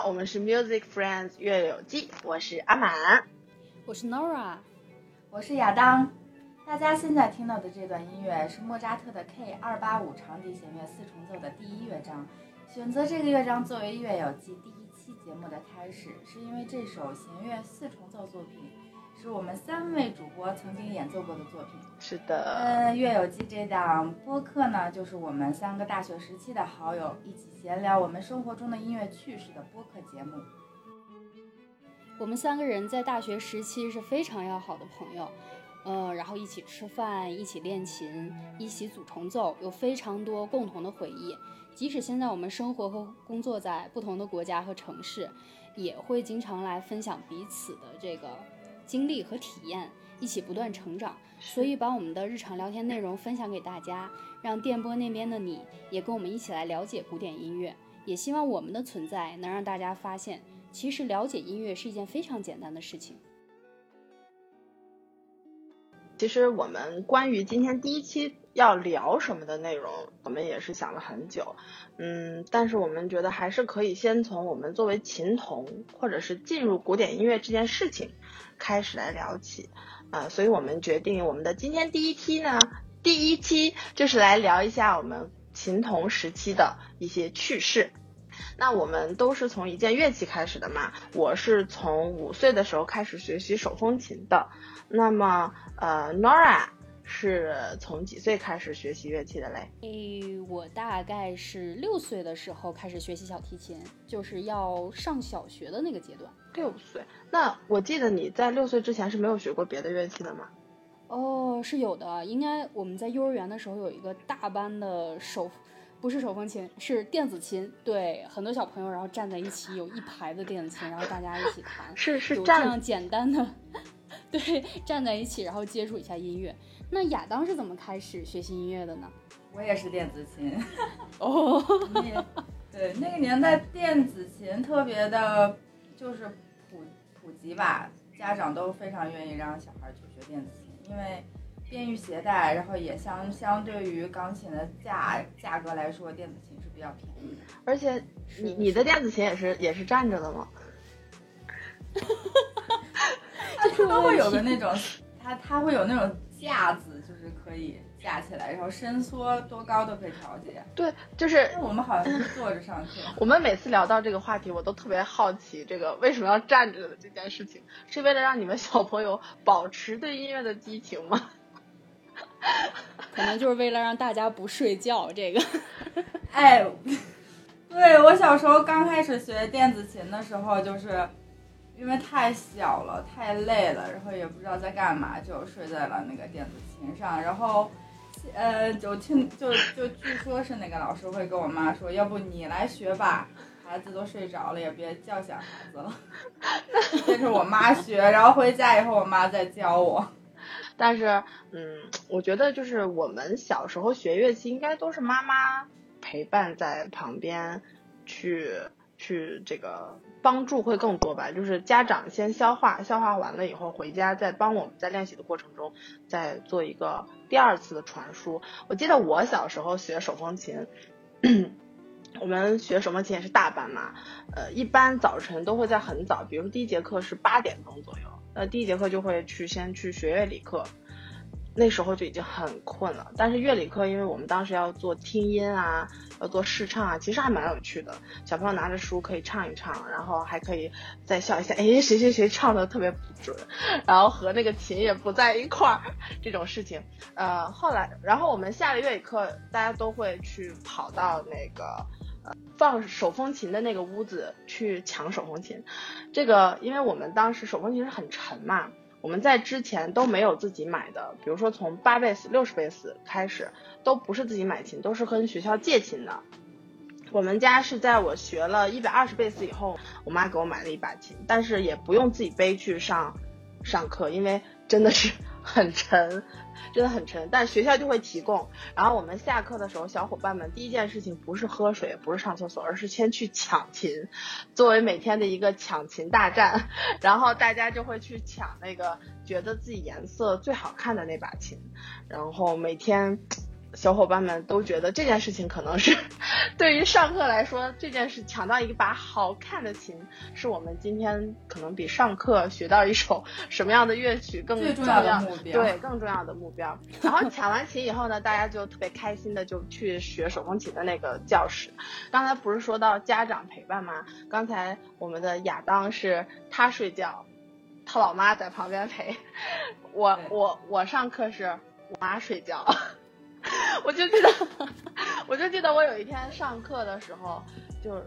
好，我们是 Music Friends 乐友记，我是阿满，我是 Nora，我是亚当。大家现在听到的这段音乐是莫扎特的 K 二八五长笛弦乐四重奏的第一乐章。选择这个乐章作为乐友记第一期节目的开始，是因为这首弦乐四重奏作品是我们三位主播曾经演奏过的作品。是的，嗯，乐友记这档播客呢，就是我们三个大学时期的好友一起闲聊我们生活中的音乐趣事的播客节目。我们三个人在大学时期是非常要好的朋友，呃，然后一起吃饭，一起练琴，一起组重奏，有非常多共同的回忆。即使现在我们生活和工作在不同的国家和城市，也会经常来分享彼此的这个经历和体验，一起不断成长。所以把我们的日常聊天内容分享给大家，让电波那边的你也跟我们一起来了解古典音乐。也希望我们的存在能让大家发现，其实了解音乐是一件非常简单的事情。其实我们关于今天第一期要聊什么的内容，我们也是想了很久，嗯，但是我们觉得还是可以先从我们作为琴童或者是进入古典音乐这件事情开始来聊起，啊，所以我们决定我们的今天第一期呢，第一期就是来聊一下我们琴童时期的一些趣事。那我们都是从一件乐器开始的嘛，我是从五岁的时候开始学习手风琴的。那么，呃，Nora 是从几岁开始学习乐器的嘞？诶，我大概是六岁的时候开始学习小提琴，就是要上小学的那个阶段。六岁？那我记得你在六岁之前是没有学过别的乐器的吗？哦，是有的。应该我们在幼儿园的时候有一个大班的手，不是手风琴，是电子琴。对，很多小朋友然后站在一起，有一排的电子琴，然后大家一起弹。是是这样简单的。对，站在一起，然后接触一下音乐。那亚当是怎么开始学习音乐的呢？我也是电子琴。哦，对，那个年代电子琴特别的，就是普普及吧，家长都非常愿意让小孩去学电子琴，因为便于携带，然后也相相对于钢琴的价价格来说，电子琴是比较便宜的。而且你你的电子琴也是也是站着的吗？它都会有个那种，它它会有那种架子，就是可以架起来，然后伸缩多高都可以调节。对，就是我们好像是坐着上课。我们每次聊到这个话题，我都特别好奇，这个为什么要站着的这件事情，是为了让你们小朋友保持对音乐的激情吗？可能就是为了让大家不睡觉。这个，哎，对我小时候刚开始学电子琴的时候，就是。因为太小了，太累了，然后也不知道在干嘛，就睡在了那个电子琴上。然后，呃，就听就就据说是那个老师会跟我妈说，要不你来学吧，孩子都睡着了，也别叫醒孩子了。那是我妈学，然后回家以后我妈再教我。但是，嗯，我觉得就是我们小时候学乐器，应该都是妈妈陪伴在旁边去去这个。帮助会更多吧，就是家长先消化，消化完了以后回家再帮我们在练习的过程中再做一个第二次的传输。我记得我小时候学手风琴，我们学手风琴也是大班嘛，呃，一般早晨都会在很早，比如说第一节课是八点钟左右，呃，第一节课就会去先去学乐理课。那时候就已经很困了，但是乐理课，因为我们当时要做听音啊，要做试唱啊，其实还蛮有趣的。小朋友拿着书可以唱一唱，然后还可以再笑一下，哎，谁谁谁唱的特别不准，然后和那个琴也不在一块儿，这种事情。呃，后来，然后我们下了乐理课，大家都会去跑到那个呃放手风琴的那个屋子去抢手风琴。这个，因为我们当时手风琴是很沉嘛。我们在之前都没有自己买的，比如说从八贝斯、六十贝斯开始，都不是自己买琴，都是跟学校借琴的。我们家是在我学了一百二十贝斯以后，我妈给我买了一把琴，但是也不用自己背去上上课，因为真的是很沉。真的很沉，但学校就会提供。然后我们下课的时候，小伙伴们第一件事情不是喝水，不是上厕所，而是先去抢琴，作为每天的一个抢琴大战。然后大家就会去抢那个觉得自己颜色最好看的那把琴，然后每天小伙伴们都觉得这件事情可能是对于上课来说，这件事抢到一把好看的琴，是我们今天可能比上课学到一首什么样的乐曲更最重要的目标。对，更重要的目标。然后抢完琴以后呢，大家就特别开心的就去学手风琴的那个教室。刚才不是说到家长陪伴吗？刚才我们的亚当是他睡觉，他老妈在旁边陪。我我我上课是我妈睡觉。我就记得，我就记得我有一天上课的时候，就是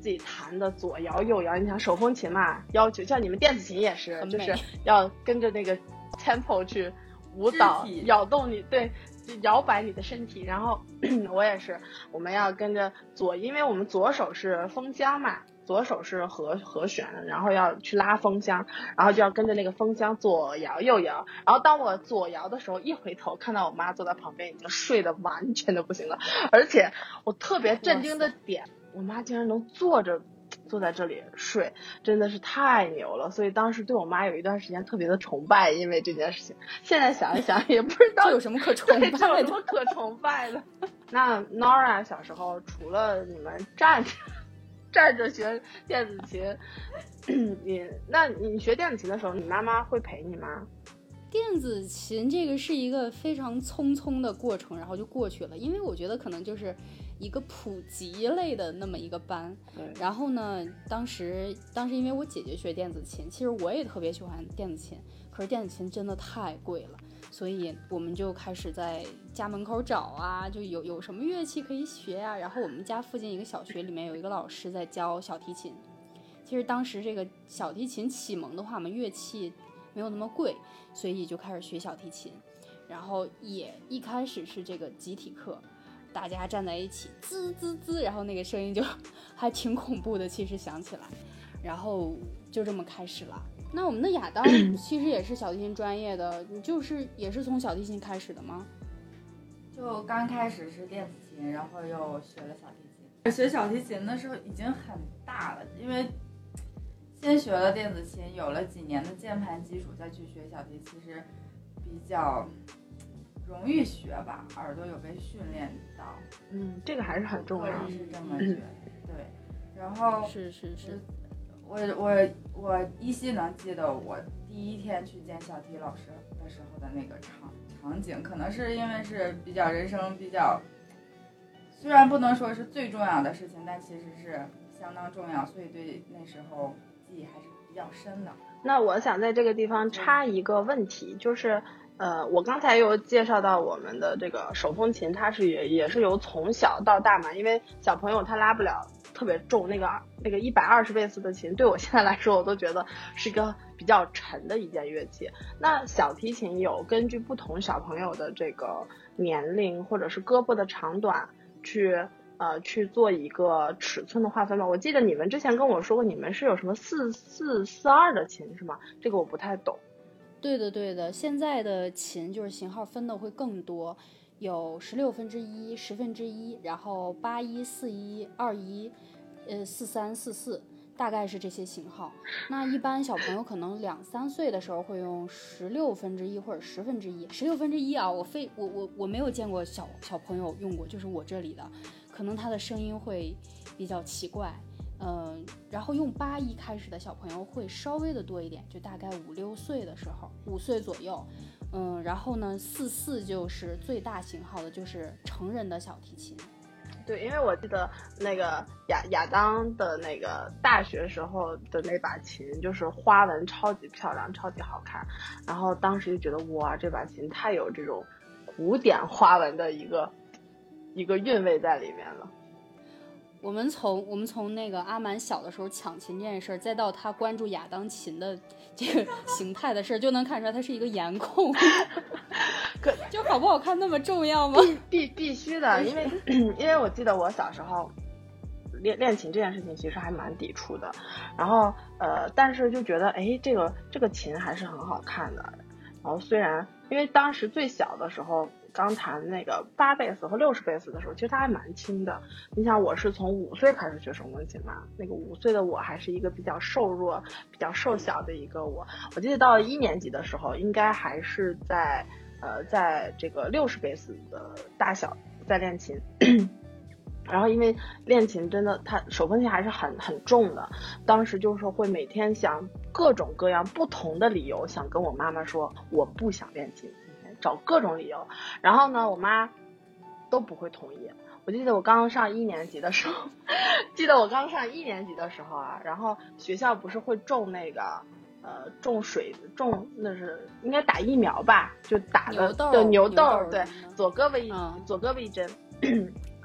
自己弹的左摇右摇。你想手风琴嘛，要求像你们电子琴也是，就是要跟着那个 tempo 去舞蹈，摇动你对，摇摆你的身体。然后 我也是，我们要跟着左，因为我们左手是风箱嘛。左手是和和弦，然后要去拉风箱，然后就要跟着那个风箱左摇右摇。然后当我左摇的时候，一回头看到我妈坐在旁边，已经睡得完全的不行了。而且我特别震惊的点，我妈竟然能坐着坐在这里睡，真的是太牛了。所以当时对我妈有一段时间特别的崇拜，因为这件事情。现在想一想，也不知道有什么可崇拜的，有什么可崇拜的。那 Nora 小时候除了你们站着。站着学电子琴，你那你学电子琴的时候，你妈妈会陪你吗？电子琴这个是一个非常匆匆的过程，然后就过去了。因为我觉得可能就是一个普及类的那么一个班。然后呢，当时当时因为我姐姐学电子琴，其实我也特别喜欢电子琴，可是电子琴真的太贵了。所以我们就开始在家门口找啊，就有有什么乐器可以学呀。然后我们家附近一个小学里面有一个老师在教小提琴。其实当时这个小提琴启蒙的话，我们乐器没有那么贵，所以就开始学小提琴。然后也一开始是这个集体课，大家站在一起滋滋滋，然后那个声音就 还挺恐怖的。其实想起来，然后就这么开始了。那我们的亚当 其实也是小提琴专业的，你就是也是从小提琴开始的吗？就刚开始是电子琴，然后又学了小提琴。学小提琴的时候已经很大了，因为先学了电子琴，有了几年的键盘基础，再去学小提，其实比较容易学吧，耳朵有被训练到。嗯，这个还是很重要。是这么觉得，对。然后是是是。我我我依稀能记得我第一天去见小提老师的时候的那个场场景，可能是因为是比较人生比较，虽然不能说是最重要的事情，但其实是相当重要，所以对那时候记忆还是比较深的。那我想在这个地方插一个问题，就是呃，我刚才有介绍到我们的这个手风琴，它是也也是由从小到大嘛，因为小朋友他拉不了。特别重，那个那个一百二十贝斯的琴，对我现在来说，我都觉得是一个比较沉的一件乐器。那小提琴有根据不同小朋友的这个年龄或者是胳膊的长短，去呃去做一个尺寸的划分吗？我记得你们之前跟我说过，你们是有什么四四四二的琴是吗？这个我不太懂。对的对的，现在的琴就是型号分的会更多。有十六分之一、十分之一，然后八一、四一、二一，呃，四三、四四，大概是这些型号。那一般小朋友可能两三岁的时候会用十六分之一或者十分之一。十六分之一啊，我非我我我没有见过小小朋友用过，就是我这里的，可能他的声音会比较奇怪。嗯，然后用八一开始的小朋友会稍微的多一点，就大概五六岁的时候，五岁左右。嗯，然后呢，四四就是最大型号的，就是成人的小提琴。对，因为我记得那个亚亚当的那个大学时候的那把琴，就是花纹超级漂亮，超级好看。然后当时就觉得哇，这把琴太有这种古典花纹的一个一个韵味在里面了。我们从我们从那个阿满小的时候抢琴这件事儿，再到他关注亚当琴的这个形态的事儿，就能看出来他是一个颜控。可就好不好看那么重要吗？必必须的，因为 因为我记得我小时候练练琴这件事情其实还蛮抵触的，然后呃，但是就觉得哎，这个这个琴还是很好看的。然后虽然因为当时最小的时候。刚弹那个八贝斯和六十贝斯的时候，其实它还蛮轻的。你想，我是从五岁开始学手风琴嘛，那个五岁的我还是一个比较瘦弱、比较瘦小的一个我。我记得到一年级的时候，应该还是在呃，在这个六十贝斯的大小在练琴。然后因为练琴真的，它手风琴还是很很重的，当时就是会每天想各种各样不同的理由，想跟我妈妈说我不想练琴，找各种理由。然后呢，我妈都不会同意。我记得我刚上一年级的时候，记得我刚上一年级的时候啊，然后学校不是会种那个呃种水种那是应该打疫苗吧，就打的就牛痘，对，左胳膊一左胳膊一针。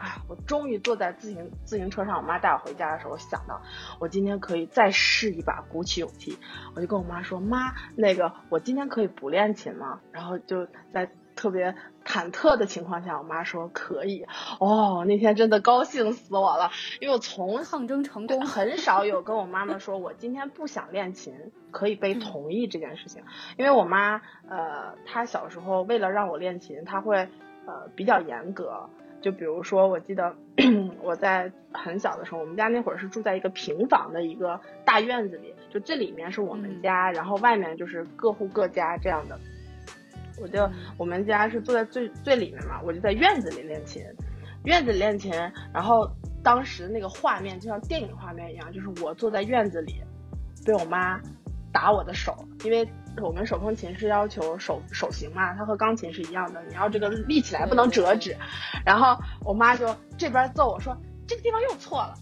啊！我终于坐在自行自行车上，我妈带我回家的时候，想到我今天可以再试一把，鼓起勇气，我就跟我妈说：“妈，那个我今天可以不练琴吗？”然后就在特别忐忑的情况下，我妈说可以。哦，那天真的高兴死我了，因为我从 抗争成功，很少有跟我妈妈说我今天不想练琴可以被同意这件事情。因为我妈呃，她小时候为了让我练琴，她会呃比较严格。就比如说，我记得 我在很小的时候，我们家那会儿是住在一个平房的一个大院子里，就这里面是我们家，然后外面就是各户各家这样的。我就我们家是坐在最最里面嘛，我就在院子里练琴，院子里练琴，然后当时那个画面就像电影画面一样，就是我坐在院子里，被我妈打我的手，因为。我们手风琴是要求手手型嘛，它和钢琴是一样的，你要这个立起来不能折纸。然后我妈就这边揍我说这个地方又错了，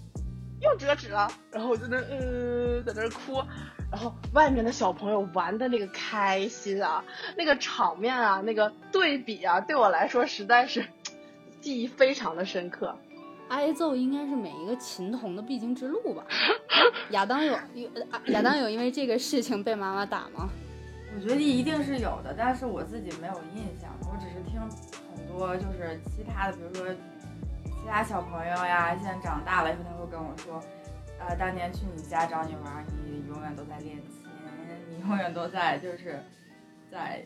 又折纸了。然后我就那呃在那哭，然后外面的小朋友玩的那个开心啊，那个场面啊，那个对比啊，对我来说实在是记忆非常的深刻。挨揍应该是每一个琴童的必经之路吧？亚当有亚当有因为这个事情被妈妈打吗？我觉得一定是有的，但是我自己没有印象。我只是听很多就是其他的，比如说其他小朋友呀，现在长大了以后他会跟我说，呃，当年去你家找你玩，你永远都在练琴，你永远都在就是在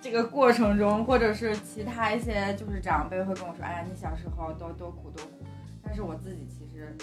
这个过程中，或者是其他一些就是长辈会跟我说，哎呀，你小时候都多苦多苦。但是我自己其实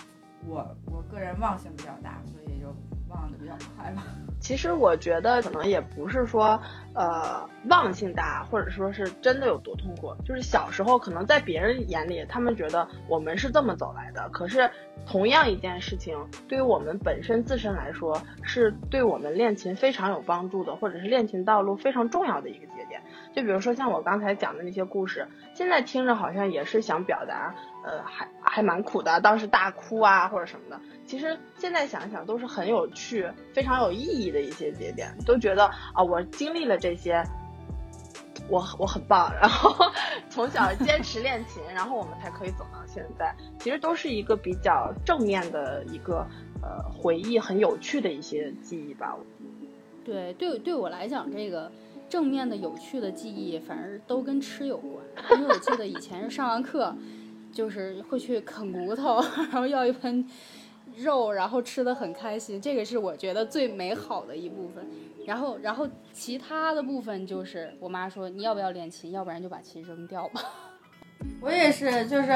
我我个人忘性比较大，所以就忘的比较快吧。其实我觉得可能也不是说，呃，忘性大，或者说是真的有多痛苦。就是小时候可能在别人眼里，他们觉得我们是这么走来的。可是同样一件事情，对于我们本身自身来说，是对我们练琴非常有帮助的，或者是练琴道路非常重要的一个节点。就比如说像我刚才讲的那些故事，现在听着好像也是想表达，呃，还还蛮苦的，当时大哭啊或者什么的。其实现在想想都是很有趣、非常有意义的一些节点，都觉得啊，我经历了这些，我我很棒。然后 从小坚持练琴，然后我们才可以走到现在。其实都是一个比较正面的一个呃回忆，很有趣的一些记忆吧。对对，对我来讲，这个正面的、有趣的记忆，反而都跟吃有关。因为我记得以前是上完课，就是会去啃骨头，然后要一盆。肉，然后吃的很开心，这个是我觉得最美好的一部分。然后，然后其他的部分就是我妈说你要不要练琴，要不然就把琴扔掉吧。我也是，就是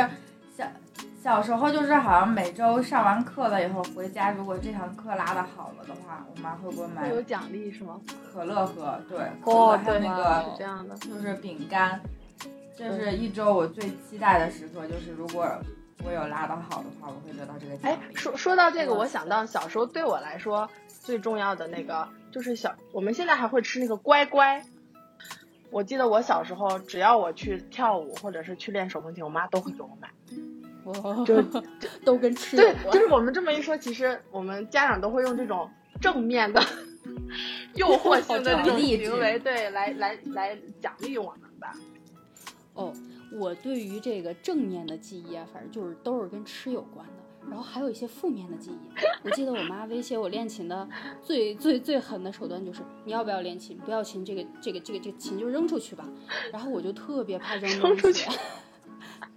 想小时候就是好像每周上完课了以后回家，如果这堂课拉的好了的话，我妈会给我买有奖励是吗？可乐喝，对，哦，对，那个是这样的，就是饼干，这是一周我最期待的时刻就是如果。我有拉的好的话，我会得到这个奖。哎，说说到这个，我想到小时候对我来说最重要的那个，就是小我们现在还会吃那个乖乖。我记得我小时候，只要我去跳舞或者是去练手风琴，我妈都会给我买。哦，就 都跟吃对，就是我们这么一说，其实我们家长都会用这种正面的、诱惑性的这种行为，对，来来来奖励我们吧。哦。我对于这个正面的记忆啊，反正就是都是跟吃有关的，然后还有一些负面的记忆。我记得我妈威胁我练琴的最最最狠的手段就是，你要不要练琴？不要琴，这个这个这个这个琴就扔出去吧。然后我就特别怕扔东西，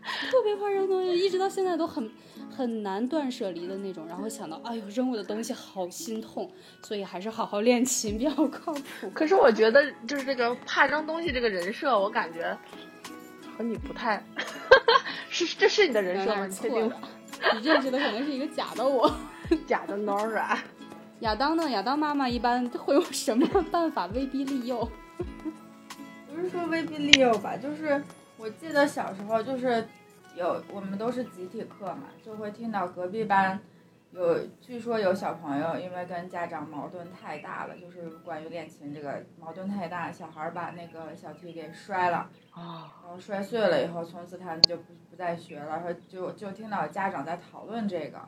特别怕扔东西，一直到现在都很很难断舍离的那种。然后想到，哎呦，扔我的东西好心痛，所以还是好好练琴比较靠谱。可是我觉得，就是这个怕扔东西这个人设，我感觉。和你不太，是这是你的人设吗？你确定？你认识的可能是一个假的我，假的 Nora。亚当呢？亚当妈妈一般会用什么办法威逼利诱？不是说威逼利诱吧，就是我记得小时候就是有我们都是集体课嘛，就会听到隔壁班有，据说有小朋友因为跟家长矛盾太大了，就是关于练琴这个矛盾太大，小孩把那个小提给摔了，啊，然后摔碎了以后，从此他们就不不再学了，说就就听到家长在讨论这个。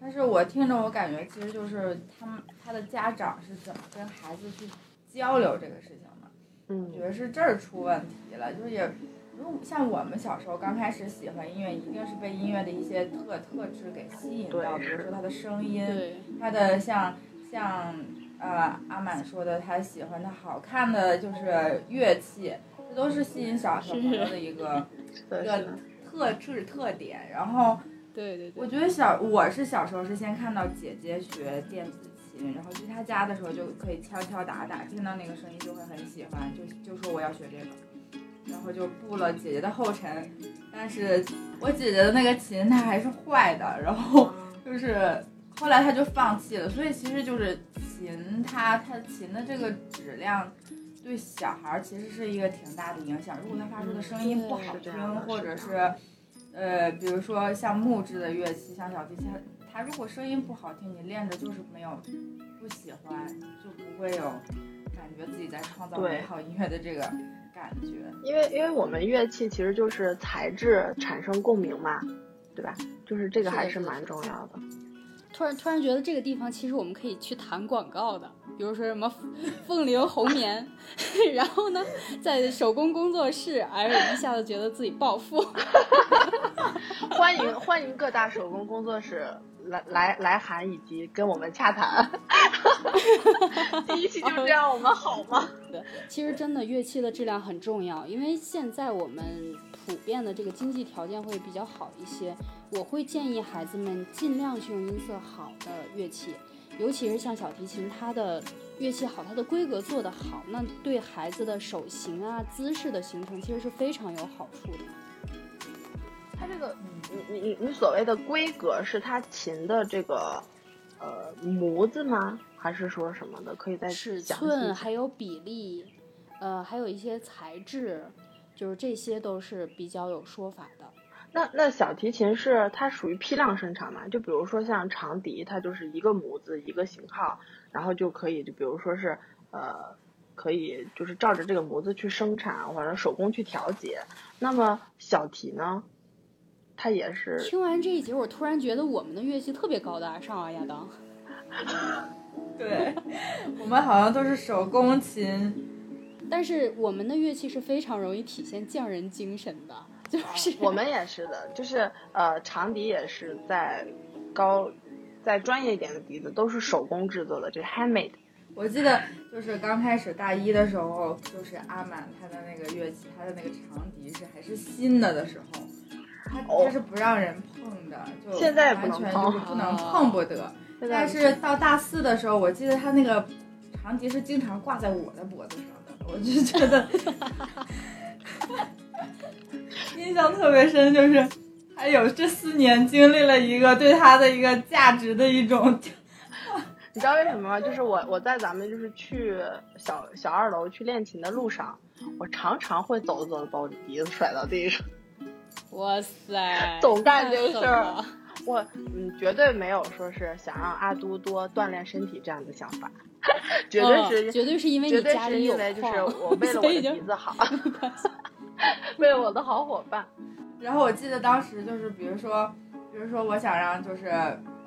但是我听着，我感觉其实就是他们他的家长是怎么跟孩子去交流这个事情的。我嗯觉得是这儿出问题了，就是也，像我们小时候刚开始喜欢音乐，一定是被音乐的一些特特质给吸引到，比如说它的声音，对，他的像像呃阿满说的，他喜欢的好看的就是乐器，这都是吸引小小朋友的一个，一个，特质特点。然后对对对。我，觉得小我是小时候是先看到姐姐学电子琴，然后去他家的时候就可以敲敲打打，听到那个声音就会很喜欢，就就说我要学这个，然后就步了姐姐的后尘。但是我姐姐的那个琴它还是坏的，然后就是后来她就放弃了。所以其实就是琴它它琴的这个质量。对小孩儿其实是一个挺大的影响。如果他发出的声音不好听或者是是，呃，比如说像木质的乐器，像小提琴，它如果声音不好听，你练着就是没有不喜欢，就不会有感觉自己在创造美好音乐的这个感觉。因为因为我们乐器其实就是材质产生共鸣嘛，对吧？就是这个还是蛮重要的。突然突然觉得这个地方其实我们可以去谈广告的，比如说什么凤铃红棉，然后呢，在手工工作室，哎，一下子觉得自己暴富。欢迎欢迎各大手工工作室来来来函以及跟我们洽谈。第一期就这样，我们好吗？对，其实真的乐器的质量很重要，因为现在我们普遍的这个经济条件会比较好一些，我会建议孩子们尽量去用音色好的乐器，尤其是像小提琴，它的乐器好，它的规格做得好，那对孩子的手型啊、姿势的形成其实是非常有好处的。它这个，你你你你所谓的规格是它琴的这个呃模子吗？还是说什么的？可以再尺详细寸还有比例，呃，还有一些材质，就是这些都是比较有说法的。那那小提琴是它属于批量生产嘛？就比如说像长笛，它就是一个模子一个型号，然后就可以就比如说是呃可以就是照着这个模子去生产，或者手工去调节。那么小提呢，它也是听完这一节，我突然觉得我们的乐器特别高大上啊，亚当。对，我们好像都是手工琴，但是我们的乐器是非常容易体现匠人精神的，就是我们也是的，就是呃长笛也是在高在专业一点的笛子都是手工制作的，这是 handmade。我记得就是刚开始大一的时候，就是阿满他的那个乐器，他的那个长笛是还是新的的时候，他哦他是不让人碰的，就现在也不完全就是不能啊碰不得。但是到大四的时候，我记得他那个长笛是经常挂在我的脖子上的，我就觉得 印象特别深，就是还有这四年经历了一个对他的一个价值的一种，你知道为什么吗？就是我我在咱们就是去小小二楼去练琴的路上，我常常会走着走着把我的笛子甩到地上。哇塞，总干这事儿我嗯绝对没有说是想让阿都多锻炼身体这样的想法，绝对是、嗯绝对是因为绝对你家里有是因为就是矿我为了我所以就的笛子好，为了我的好伙伴。然后我记得当时就是，比如说，比如说我想让就是，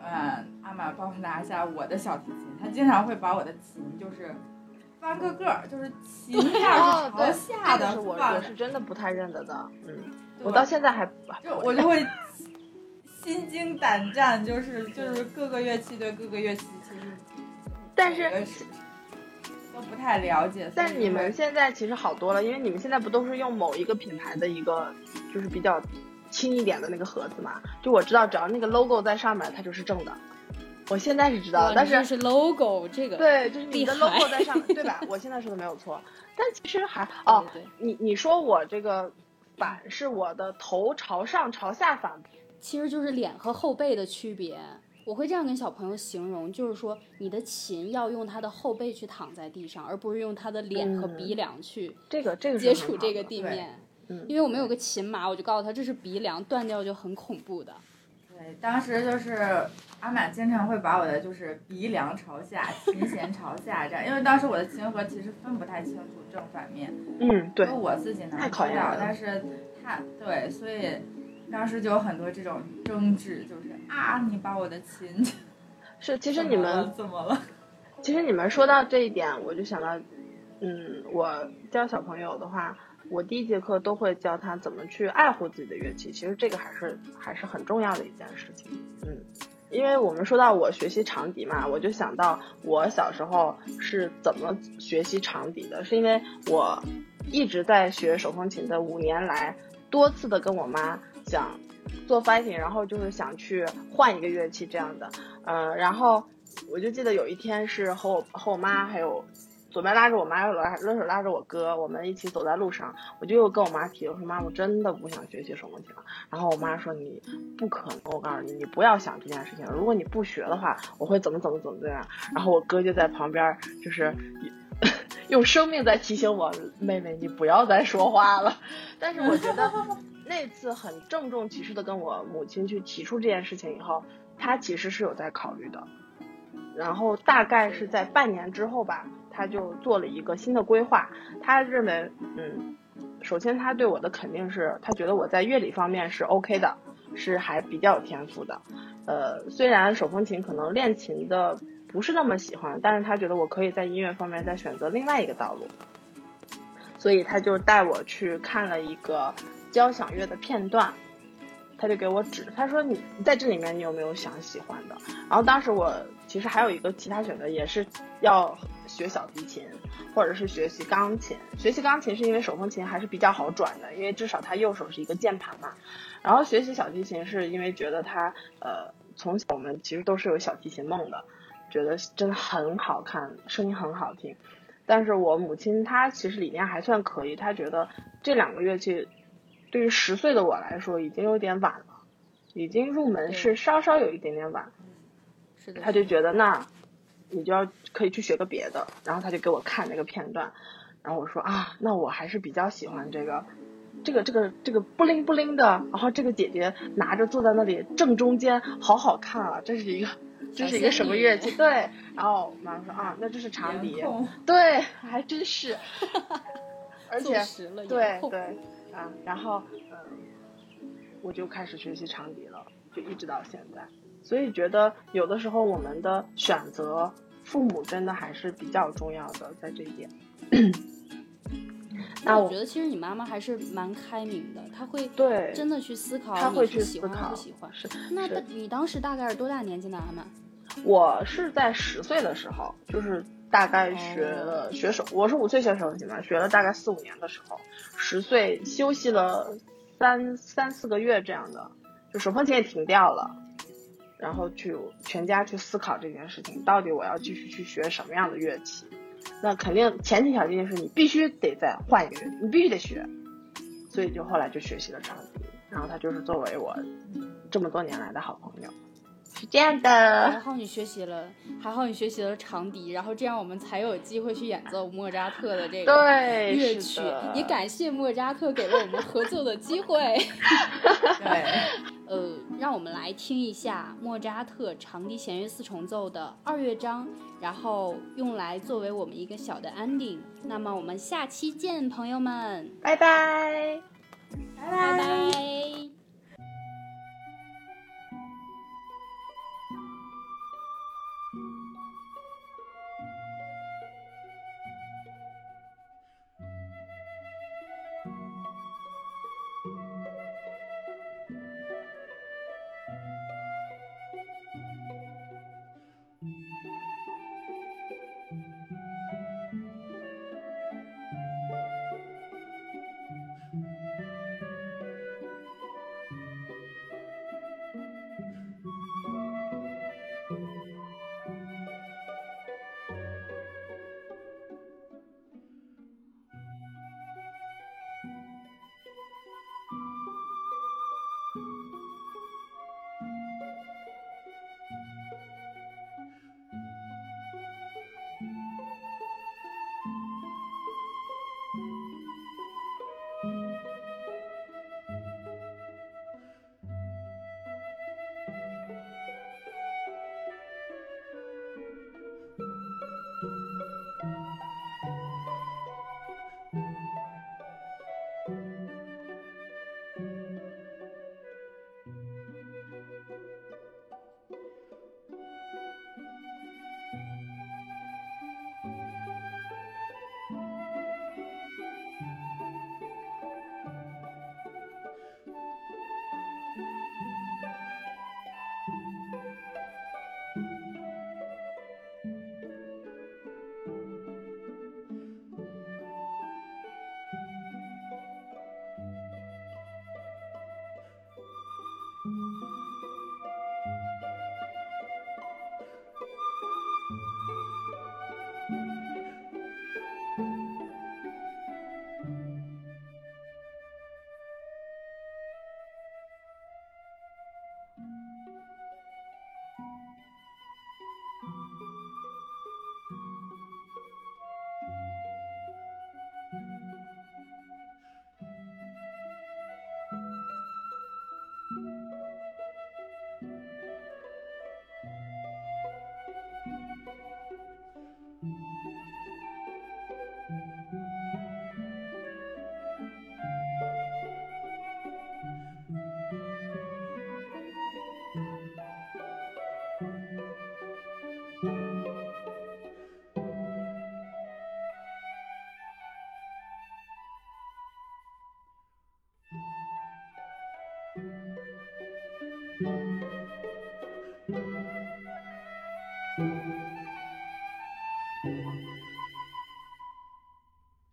嗯，阿玛帮我拿下我的小提琴，他经常会把我的琴就是翻个个儿，就是琴面哦，是对，朝下的这个是我我是真的不太认得的，嗯，对我到现在还就我就会心惊胆战，就是就是各个乐器对各个乐器其实但是都不太了解，但是你们现在其实好多了，因为你们现在不都是用某一个品牌的一个就是比较轻一点的那个盒子嘛？就我知道，只要那个 logo 在上面，它就是正的。我现在是知道的，但是 logo 这个对，就是你的 logo 在上面，对吧？我现在说的没有错，但其实还哦，对对对你你说我这个反是我的头朝上朝下反，其实就是脸和后背的区别。我会这样跟小朋友形容，就是说你的琴要用他的后背去躺在地上，而不是用他的脸和鼻梁去这个这个接触这个地面。嗯因为我们有个琴码，我就告诉他这是鼻梁，断掉就很恐怖的。对，当时就是阿满经常会把我的就是鼻梁朝下，琴弦朝下这样，因为当时我的琴盒其实分不太清楚正反面，嗯，对就，我自己能太知道考验了，但是他对，所以当时就有很多这种争执，就是啊，你把我的琴，是其实你们怎么了？其实你们说到这一点，我就想到，嗯，我教小朋友的话，我第一节课都会教他怎么去爱护自己的乐器。其实这个还是还是很重要的一件事情。嗯，因为我们说到我学习长笛嘛，我就想到我小时候是怎么学习长笛的，是因为我一直在学手风琴的五年来，多次的跟我妈想做 fighting，然后就是想去换一个乐器这样的。呃，然后我就记得有一天是和我和我妈还有左边拉着我妈，右拉右手拉着我哥，我们一起走在路上，我就又跟我妈提，我说妈，我真的不想学习手风琴了。然后我妈说你不可能，我告诉你，你不要想这件事情，如果你不学的话，我会怎么怎么怎么怎么样。然后我哥就在旁边就是。用生命在提醒我，妹妹，你不要再说话了。但是我觉得 那次很郑重其事的跟我母亲去提出这件事情以后，她其实是有在考虑的。然后大概是在半年之后吧，他就做了一个新的规划。他认为，嗯，首先他对我的肯定是，他觉得我在乐理方面是 OK 的，是还比较有天赋的。呃，虽然手风琴可能练琴的不是那么喜欢，但是他觉得我可以在音乐方面再选择另外一个道路。所以他就带我去看了一个交响乐的片段，他就给我指，他说你在这里面你有没有想喜欢的？然后当时我其实还有一个其他选择，也是要学小提琴，或者是学习钢琴。学习钢琴是因为手风琴还是比较好转的，因为至少它右手是一个键盘嘛。然后学习小提琴是因为觉得它呃从小我们其实都是有小提琴梦的，觉得真的很好看，声音很好听。但是我母亲她其实理念还算可以，她觉得这两个乐器对于十岁的我来说已经有点晚了，已经入门是稍稍有一点点晚。是的，她就觉得那你就要可以去学个别的，然后他就给我看那个片段，然后我说啊，那我还是比较喜欢这个。这个这个这个不灵不灵的，然后这个姐姐拿着坐在那里正中间，好好看啊！这是一个这是一个什么乐器？对，然后我妈说啊，那这是长笛。对，还真是，而且对对啊，然后嗯，我就开始学习长笛了，就一直到现在。所以觉得有的时候我们的选择，父母真的还是比较重要的，在这一点。那我觉得其实你妈妈还是蛮开明的，她会对真的去思考她会去喜欢还思考不喜欢。是那是你当时大概是多大年纪呢，阿满？我是在十岁的时候，就是大概学了、学手，我是五岁学手风琴嘛，学了大概四五年的时候，十岁休息了三三四个月这样的，就手风琴也停掉了，然后去全家去思考这件事情，到底我要继续去学什么样的乐器？那肯定前提条件就是你必须得再换一个乐器，你必须得学，所以就后来就学习了长笛，然后他就是作为我这么多年来的好朋友，是这样的。还好你学习了，还好你学习了长笛，然后这样我们才有机会去演奏莫扎特的这个对，乐曲。也感谢莫扎特给了我们合作的机会。对，呃，让我们来听一下莫扎特长笛弦乐四重奏的二乐章，然后用来作为我们一个小的 ending。那么我们下期见，朋友们，拜拜。拜拜拜。